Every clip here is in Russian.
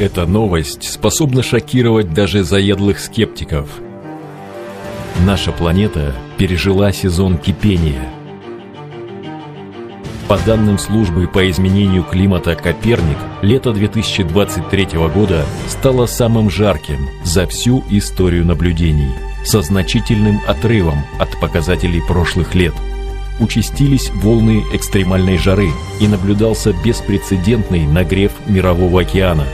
эта новость способна шокировать даже заядлых скептиков. Наша планета пережила сезон кипения. По данным службы по изменению климата «Коперник», лето 2023 года стало самым жарким за всю историю наблюдений, со значительным отрывом от показателей прошлых лет – участились волны экстремальной жары и наблюдался беспрецедентный нагрев Мирового океана.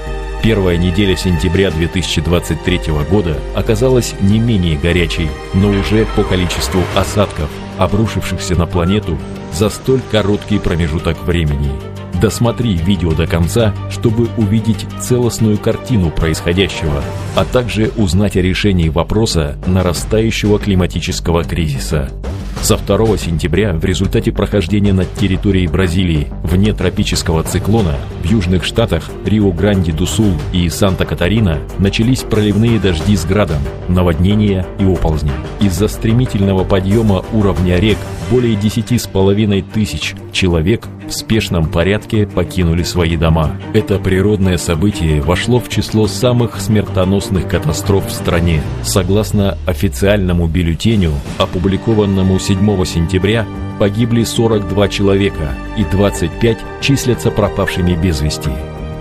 Первая неделя сентября 2023 года оказалась не менее горячей, но уже по количеству осадков, обрушившихся на планету за столь короткий промежуток времени. Досмотри видео до конца, чтобы увидеть целостную картину происходящего, а также узнать о решении вопроса нарастающего климатического кризиса. Со 2 сентября в результате прохождения над территорией Бразилии вне тропического циклона в южных штатах Рио-Гранди-ду-Сул и Санта-Катарина начались проливные дожди с градом, наводнения и оползни. Из-за стремительного подъема уровня рек более 10,5 тысяч человек в спешном порядке покинули свои дома. Это природное событие вошло в число самых смертоносных катастроф в стране. Согласно официальному бюллетеню, опубликованному 7 сентября, погибли 42 человека и 25 числятся пропавшими без вести.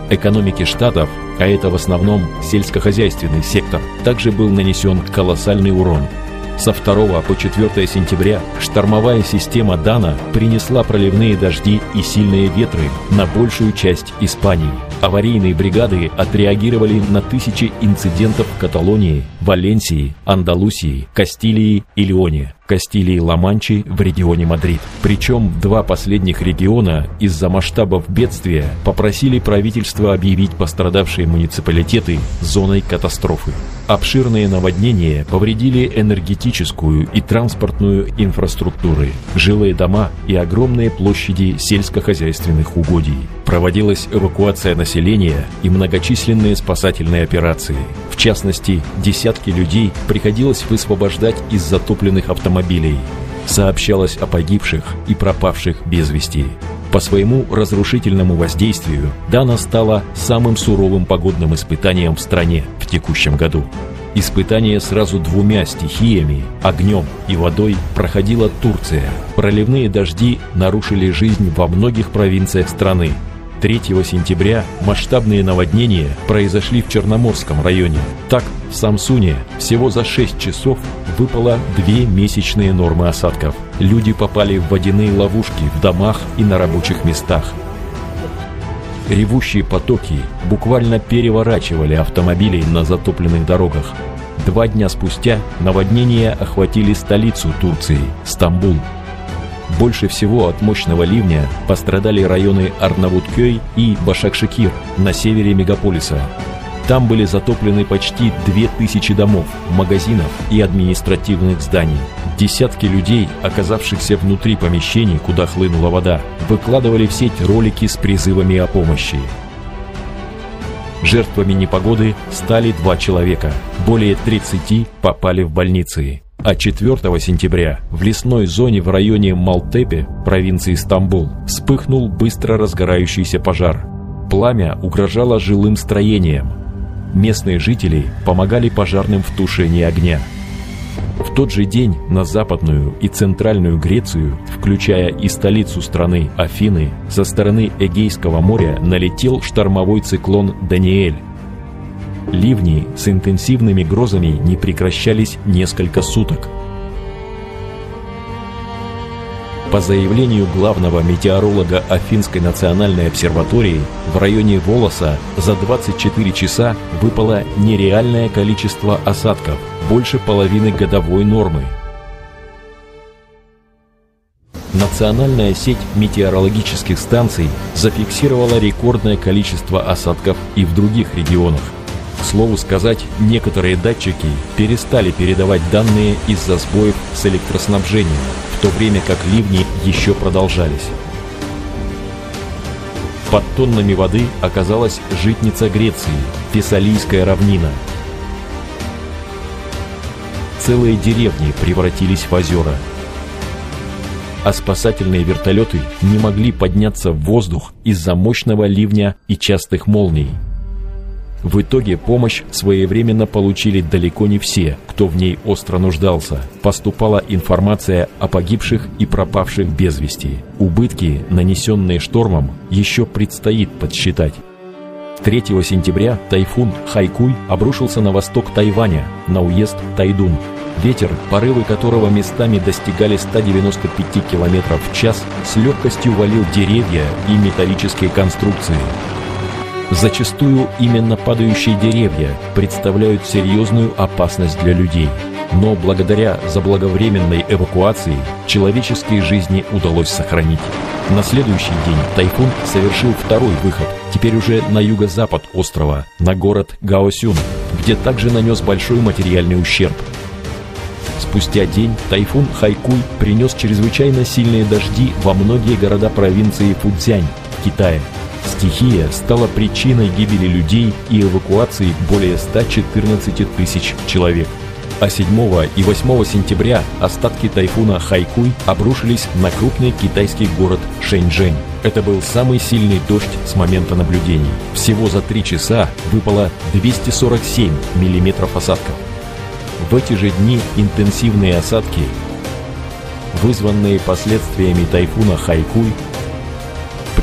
Экономике штатов, а это в основном сельскохозяйственный сектор, также был нанесен колоссальный урон – со 2 по 4 сентября штормовая система Дана принесла проливные дожди и сильные ветры на большую часть Испании. Аварийные бригады отреагировали на тысячи инцидентов в Каталонии, Валенсии, Андалусии, Кастилии и Леоне. Кастилии Ла-Манчи в регионе Мадрид. Причем два последних региона из-за масштабов бедствия попросили правительство объявить пострадавшие муниципалитеты зоной катастрофы. Обширные наводнения повредили энергетическую и транспортную инфраструктуры, жилые дома и огромные площади сельскохозяйственных угодий. Проводилась эвакуация населения и многочисленные спасательные операции. В частности, десятки людей приходилось высвобождать из затопленных автомобилей. Сообщалось о погибших и пропавших без вести. По своему разрушительному воздействию Дана стала самым суровым погодным испытанием в стране в текущем году. Испытание сразу двумя стихиями, огнем и водой, проходила Турция. Проливные дожди нарушили жизнь во многих провинциях страны, 3 сентября масштабные наводнения произошли в Черноморском районе. Так, в Самсуне всего за 6 часов выпало две месячные нормы осадков. Люди попали в водяные ловушки в домах и на рабочих местах. Ревущие потоки буквально переворачивали автомобили на затопленных дорогах. Два дня спустя наводнения охватили столицу Турции – Стамбул – больше всего от мощного ливня пострадали районы Арнавуткёй и Башакшекир на севере мегаполиса. Там были затоплены почти 2000 домов, магазинов и административных зданий. Десятки людей, оказавшихся внутри помещений, куда хлынула вода, выкладывали в сеть ролики с призывами о помощи. Жертвами непогоды стали два человека. Более 30 попали в больницы. А 4 сентября в лесной зоне в районе Малтепе, провинции Стамбул, вспыхнул быстро разгорающийся пожар. Пламя угрожало жилым строениям. Местные жители помогали пожарным в тушении огня. В тот же день на западную и центральную Грецию, включая и столицу страны Афины, со стороны Эгейского моря налетел штормовой циклон «Даниэль», Ливни с интенсивными грозами не прекращались несколько суток. По заявлению главного метеоролога Афинской национальной обсерватории, в районе Волоса за 24 часа выпало нереальное количество осадков, больше половины годовой нормы. Национальная сеть метеорологических станций зафиксировала рекордное количество осадков и в других регионах – слову сказать, некоторые датчики перестали передавать данные из-за сбоев с электроснабжением, в то время как ливни еще продолжались. Под тоннами воды оказалась житница Греции, Фессалийская равнина. Целые деревни превратились в озера. А спасательные вертолеты не могли подняться в воздух из-за мощного ливня и частых молний – В итоге помощь своевременно получили далеко не все, кто в ней остро нуждался. Поступала информация о погибших и пропавших без вести. Убытки, нанесенные штормом, еще предстоит подсчитать. 3 сентября тайфун Хайкуй обрушился на восток Тайваня, на уезд Тайдун. Ветер, порывы которого местами достигали 195 км в час, с легкостью валил деревья и металлические конструкции. Зачастую именно падающие деревья представляют серьезную опасность для людей. Но благодаря заблаговременной эвакуации человеческие жизни удалось сохранить. На следующий день тайфун совершил второй выход, теперь уже на юго-запад острова, на город Гаосюн, где также нанес большой материальный ущерб. Спустя день тайфун Хайкуй принес чрезвычайно сильные дожди во многие города провинции Фудзянь в Китае. Стихия стала причиной гибели людей и эвакуации более 114 тысяч человек. А 7 и 8 сентября остатки тайфуна Хайкуй обрушились на крупный китайский город Шэньчжэнь. Это был самый сильный дождь с момента наблюдений. Всего за три часа выпало 247 миллиметров осадков. В эти же дни интенсивные осадки, вызванные последствиями тайфуна Хайкуй,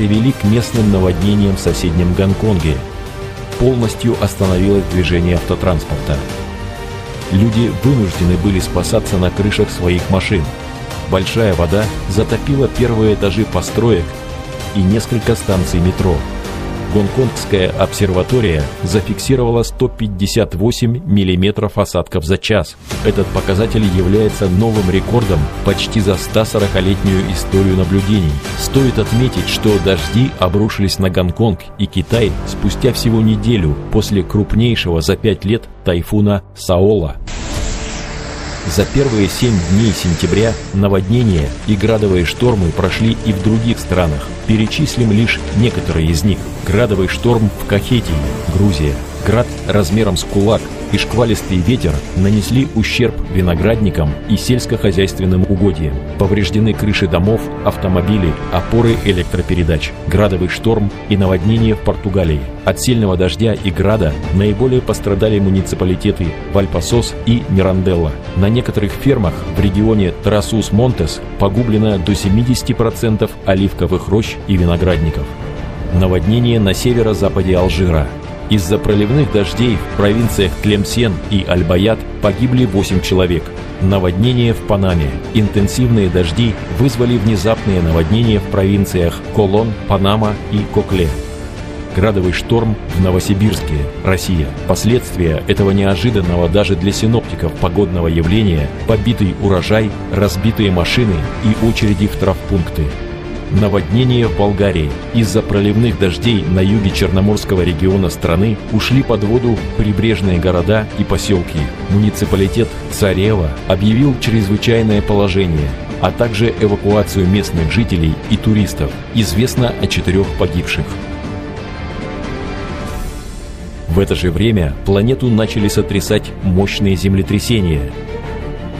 привели к местным наводнениям в соседнем Гонконге. Полностью остановилось движение автотранспорта. Люди вынуждены были спасаться на крышах своих машин. Большая вода затопила первые этажи построек и несколько станций метро – Гонконгская обсерватория зафиксировала 158 миллиметров осадков за час. Этот показатель является новым рекордом почти за 140-летнюю историю наблюдений. Стоит отметить, что дожди обрушились на Гонконг и Китай спустя всего неделю после крупнейшего за пять лет тайфуна Саола. За первые семь дней сентября наводнения и градовые штормы прошли и в других странах. Перечислим лишь некоторые из них. Градовый шторм в Кахетии, Грузия. Град размером с кулак и шквалистый ветер нанесли ущерб виноградникам и сельскохозяйственным угодьям. Повреждены крыши домов, автомобили, опоры электропередач, градовый шторм и наводнение в Португалии. От сильного дождя и града наиболее пострадали муниципалитеты Вальпасос и Миранделла. На некоторых фермах в регионе Трасус-Монтес погублено до 70% оливковых рощ и виноградников. Наводнение на северо-западе Алжира – из-за проливных дождей в провинциях Тлемсен и Альбаят погибли 8 человек. Наводнение в Панаме. Интенсивные дожди вызвали внезапные наводнения в провинциях Колон, Панама и Кокле. Градовый шторм в Новосибирске, Россия. Последствия этого неожиданного даже для синоптиков погодного явления – побитый урожай, разбитые машины и очереди в травпункты. Наводнение в Болгарии. Из-за проливных дождей на юге Черноморского региона страны ушли под воду прибрежные города и поселки. Муниципалитет Царева объявил чрезвычайное положение, а также эвакуацию местных жителей и туристов. Известно о четырех погибших. В это же время планету начали сотрясать мощные землетрясения –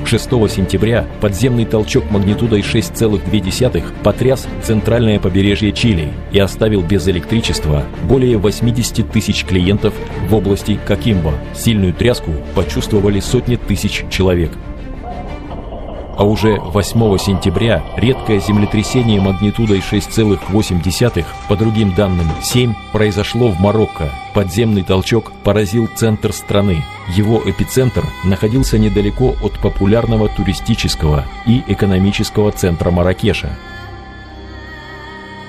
6 сентября подземный толчок магнитудой 6,2 потряс центральное побережье Чили и оставил без электричества более 80 тысяч клиентов в области Кокимбо. Сильную тряску почувствовали сотни тысяч человек. А уже 8 сентября редкое землетрясение магнитудой 6,8, по другим данным 7, произошло в Марокко. Подземный толчок поразил центр страны. Его эпицентр находился недалеко от популярного туристического и экономического центра Маракеша.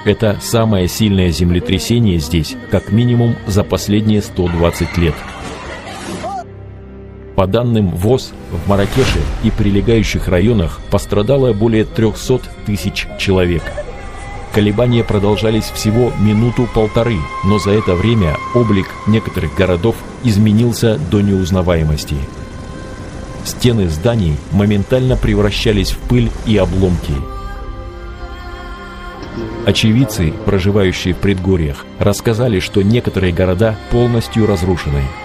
Это самое сильное землетрясение здесь, как минимум за последние 120 лет. По данным ВОЗ, в Маракеше и прилегающих районах пострадало более 300 тысяч человек. Колебания продолжались всего минуту-полторы, но за это время облик некоторых городов изменился до неузнаваемости. Стены зданий моментально превращались в пыль и обломки. Очевидцы, проживающие в предгорьях, рассказали, что некоторые города полностью разрушены –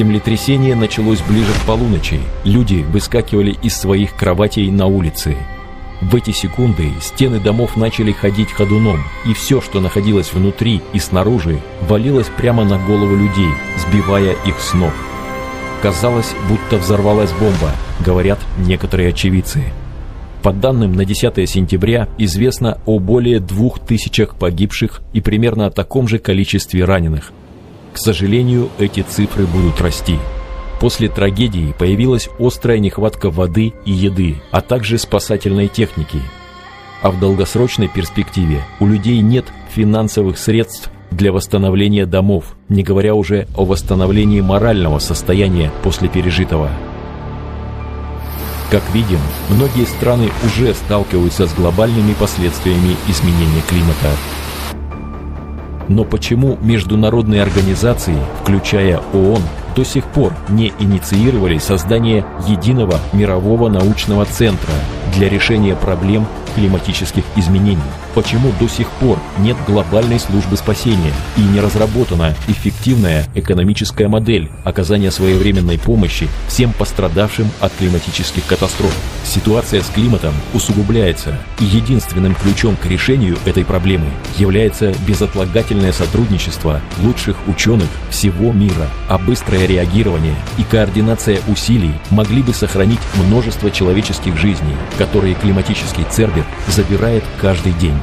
Землетрясение началось ближе к полуночи. Люди выскакивали из своих кроватей на улицы. В эти секунды стены домов начали ходить ходуном, и все, что находилось внутри и снаружи, валилось прямо на голову людей, сбивая их с ног. Казалось, будто взорвалась бомба, говорят некоторые очевидцы. По данным на 10 сентября известно о более двух тысячах погибших и примерно о таком же количестве раненых. К сожалению, эти цифры будут расти. После трагедии появилась острая нехватка воды и еды, а также спасательной техники. А в долгосрочной перспективе у людей нет финансовых средств для восстановления домов, не говоря уже о восстановлении морального состояния после пережитого. Как видим, многие страны уже сталкиваются с глобальными последствиями изменения климата. Но почему международные организации, включая ООН, до сих пор не инициировали создание единого мирового научного центра для решения проблем климатических изменений? Почему до сих пор нет глобальной службы спасения и не разработана эффективная экономическая модель оказания своевременной помощи всем пострадавшим от климатических катастроф? Ситуация с климатом усугубляется, и единственным ключом к решению этой проблемы является безотлагательное сотрудничество лучших ученых всего мира, а быстрое реагирование и координация усилий могли бы сохранить множество человеческих жизней, которые климатический Цербер забирает каждый день.